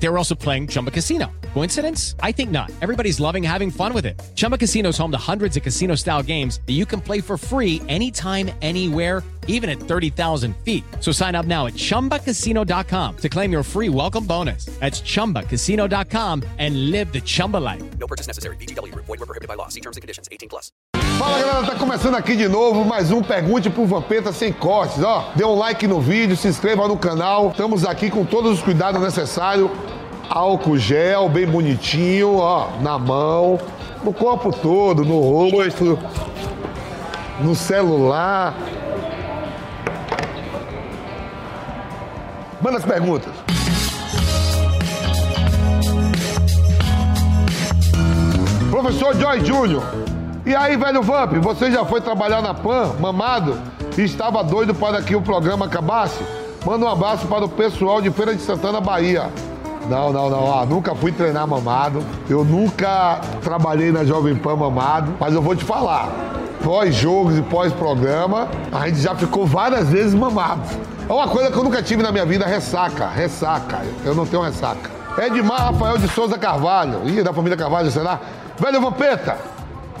They were also playing Chumba Casino. Coincidence? I think not. Everybody's loving having fun with it. Chumba Casino is home to hundreds of casino style games that you can play for free anytime, anywhere, even at 30,000 feet. So sign up now at chumbacasino.com to claim your free welcome bonus. That's chumbacasino.com and live the Chumba life. No purchase necessary. VGW Group. Void were prohibited by law. See terms and conditions. 18 plus. Fala galera, tá começando aqui de novo mais um Pergunte pro Vampeta sem cortes, ó. Dê um like no vídeo, se inscreva no canal. Estamos aqui com todos os cuidados necessários. Álcool gel, bem bonitinho, ó, na mão, no corpo todo, no rosto, no celular. Manda as perguntas. Professor Joy Júnior. E aí, velho Vamp, você já foi trabalhar na PAN, mamado, e estava doido para que o programa acabasse? Manda um abraço para o pessoal de Feira de Santana, Bahia. Não, não, não, ó, nunca fui treinar mamado. Eu nunca trabalhei na Jovem Pan mamado, mas eu vou te falar. Pós-jogos e pós-programa, a gente já ficou várias vezes mamado. É uma coisa que eu nunca tive na minha vida, ressaca, ressaca. Eu não tenho ressaca. Edmar Rafael de Souza Carvalho. Ih, da família Carvalho, será? Velho Vampeta,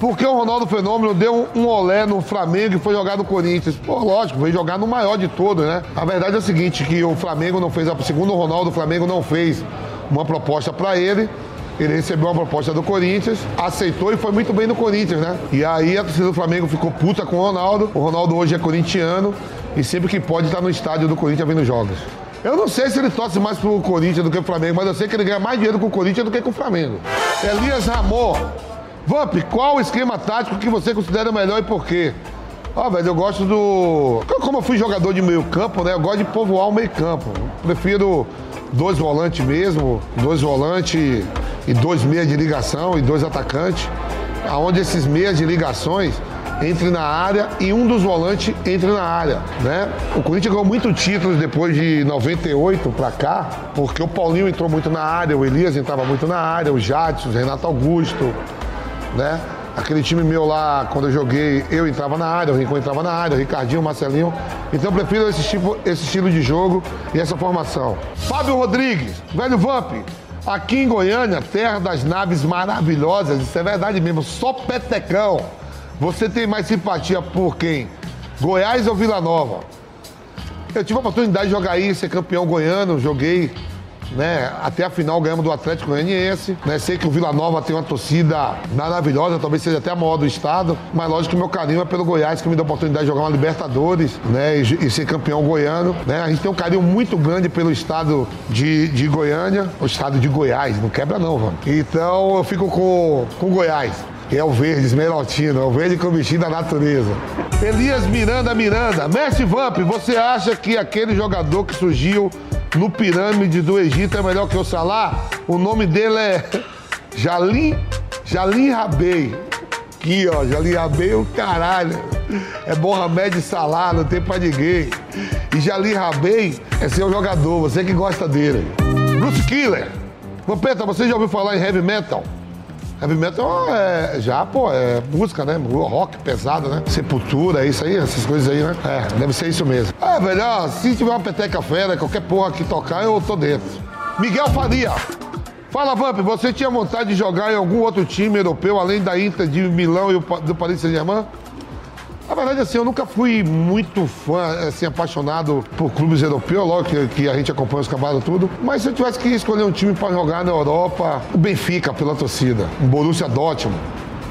por que o Ronaldo Fenômeno deu um olé no Flamengo e foi jogar no Corinthians? Pô, lógico, veio jogar no maior de todos, né? A verdade é o seguinte, que o Flamengo não fez, a- segundo o Ronaldo, o Flamengo não fez uma proposta pra ele. Ele recebeu uma proposta do Corinthians, aceitou e foi muito bem no Corinthians, né? E aí a torcida do Flamengo ficou puta com o Ronaldo. O Ronaldo hoje é corintiano e sempre que pode estar no estádio do Corinthians vendo jogos. Eu não sei se ele torce mais pro Corinthians do que pro Flamengo, mas eu sei que ele ganha mais dinheiro com o Corinthians do que com o Flamengo. Elias Ramon. Vamp, qual o esquema tático que você considera melhor e por quê? Ó, velho, eu gosto do. Como eu fui jogador de meio campo, né? Eu gosto de povoar o meio campo. Prefiro dois volantes mesmo, dois volantes e dois meias de ligação e dois atacantes. Aonde esses meias de ligações entre na área e um dos volantes entre na área, né? O Corinthians ganhou muito títulos depois de 98 pra cá, porque o Paulinho entrou muito na área, o Elias entrava muito na área, o Jadson, o Renato Augusto, né? Aquele time meu lá, quando eu joguei, eu entrava na área, o Rincon entrava na área, o Ricardinho, o Marcelinho. Então eu prefiro esse, tipo, esse estilo de jogo e essa formação. Fábio Rodrigues, velho Vamp, aqui em Goiânia, terra das naves maravilhosas, isso é verdade mesmo, só petecão. Você tem mais simpatia por quem? Goiás ou Vila Nova? Eu tive a oportunidade de jogar aí, ser campeão goiano, joguei, né? Até a final ganhamos do Atlético Goianiense. Né? Sei que o Vila Nova tem uma torcida maravilhosa, talvez seja até a maior do estado, mas lógico que o meu carinho é pelo Goiás, que me deu a oportunidade de jogar uma Libertadores, né? E, e ser campeão goiano. Né? A gente tem um carinho muito grande pelo estado de, de Goiânia, o estado de Goiás, não quebra não, mano. Então eu fico com, com Goiás. Que é o verde, esmeraltino, é o verde com o bichinho da natureza. Elias Miranda Miranda. Mestre Vamp, você acha que aquele jogador que surgiu no pirâmide do Egito é melhor que o Salah? O nome dele é Jalim, Jalim Rabei. Aqui, ó, Jalim Rabei, o caralho. É Mohamed Salah, não tem pra ninguém. E Jalim Rabei é seu jogador, você que gosta dele. Bruce Killer. Vampeta, você já ouviu falar em heavy metal? Heavy metal é já, pô, é música, né? Rock pesado, né? Sepultura, isso aí, essas coisas aí, né? É, deve ser isso mesmo. É, velho, se tiver uma peteca fera, qualquer porra que tocar, eu tô dentro. Miguel Faria. Fala, Vamp, você tinha vontade de jogar em algum outro time europeu, além da Inter de Milão e do Paris Saint-Germain? Verdade, assim, eu nunca fui muito fã, assim, apaixonado por clubes europeus, lógico que, que a gente acompanha os cavalos tudo. Mas se eu tivesse que escolher um time para jogar na Europa, o Benfica pela torcida, o Borussia Dortmund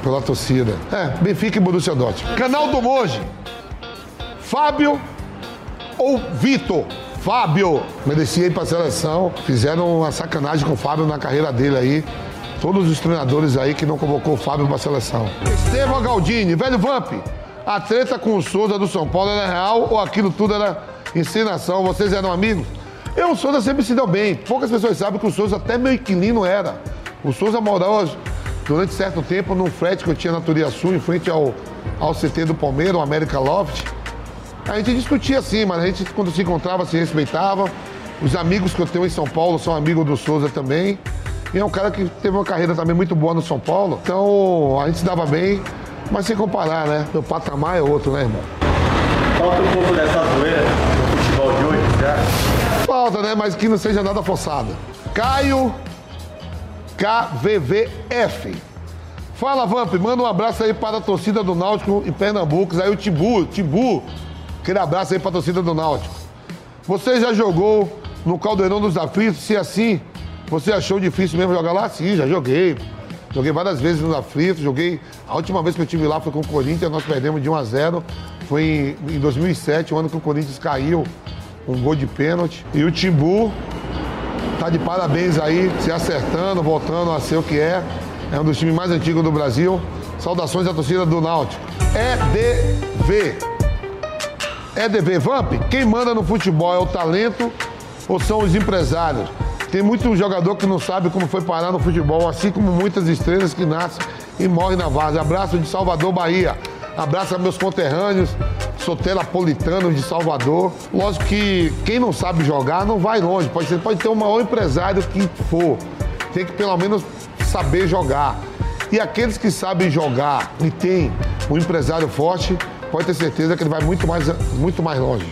pela torcida. É, Benfica e Borussia Dortmund. Canal do Monge. Fábio ou Vitor? Fábio merecia ir para a seleção. Fizeram uma sacanagem com o Fábio na carreira dele aí. Todos os treinadores aí que não convocou o Fábio para a seleção. Estevão Galdini, velho Vamp. A treta com o Souza do São Paulo era real ou aquilo tudo era encenação? Vocês eram amigos? Eu, o Souza sempre se deu bem. Poucas pessoas sabem que o Souza até meu inquilino era. O Souza morava durante certo tempo num flat que eu tinha na Turia Sul, em frente ao, ao CT do Palmeiras, o América Loft. A gente discutia assim, mas a gente, quando se encontrava, se respeitava. Os amigos que eu tenho em São Paulo são amigos do Souza também. E é um cara que teve uma carreira também muito boa no São Paulo. Então, a gente se dava bem. Mas sem comparar, né? Meu patamar é outro, né, irmão? Falta um pouco dessa zoeira no futebol de hoje, já. Falta, né? Mas que não seja nada forçado. Caio KVVF. Fala, Vamp, manda um abraço aí para a torcida do Náutico em Pernambuco. Aí o Tibu, Tibu, aquele abraço aí para a torcida do Náutico. Você já jogou no Caldeirão dos Aflitos? Se assim, você achou difícil mesmo jogar lá? Sim, já joguei. Joguei várias vezes nos Aflitos, joguei... A última vez que eu estive lá foi com o Corinthians, nós perdemos de 1 a 0 Foi em 2007, o ano que o Corinthians caiu, um gol de pênalti. E o Timbu tá de parabéns aí, se acertando, voltando a ser o que é. É um dos times mais antigos do Brasil. Saudações à torcida do Náutico. EDV. EDV, Vamp, quem manda no futebol é o talento ou são os empresários? Tem muito jogador que não sabe como foi parar no futebol, assim como muitas estrelas que nascem e morrem na vaza. Abraço de Salvador, Bahia. Abraço a meus conterrâneos, sotelapolitanos de Salvador. Lógico que quem não sabe jogar não vai longe. Pode, ser, pode ter o maior empresário que for. Tem que pelo menos saber jogar. E aqueles que sabem jogar e tem um empresário forte, pode ter certeza que ele vai muito mais, muito mais longe.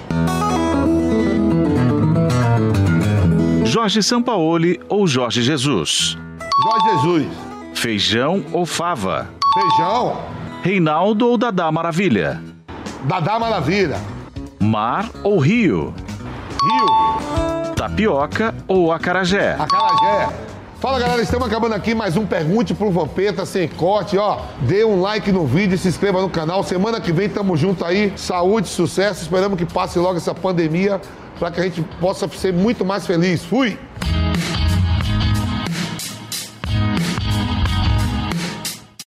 Jorge Sampaoli ou Jorge Jesus? Jorge Jesus. Feijão ou fava? Feijão. Reinaldo ou Dadá Maravilha? Dadá Maravilha. Mar ou rio? Rio. Tapioca ou acarajé? Acarajé. Fala galera, estamos acabando aqui mais um Pergunte pro Vampeta sem corte, ó. Dê um like no vídeo, se inscreva no canal. Semana que vem tamo junto aí. Saúde, sucesso. Esperamos que passe logo essa pandemia para que a gente possa ser muito mais feliz. Fui!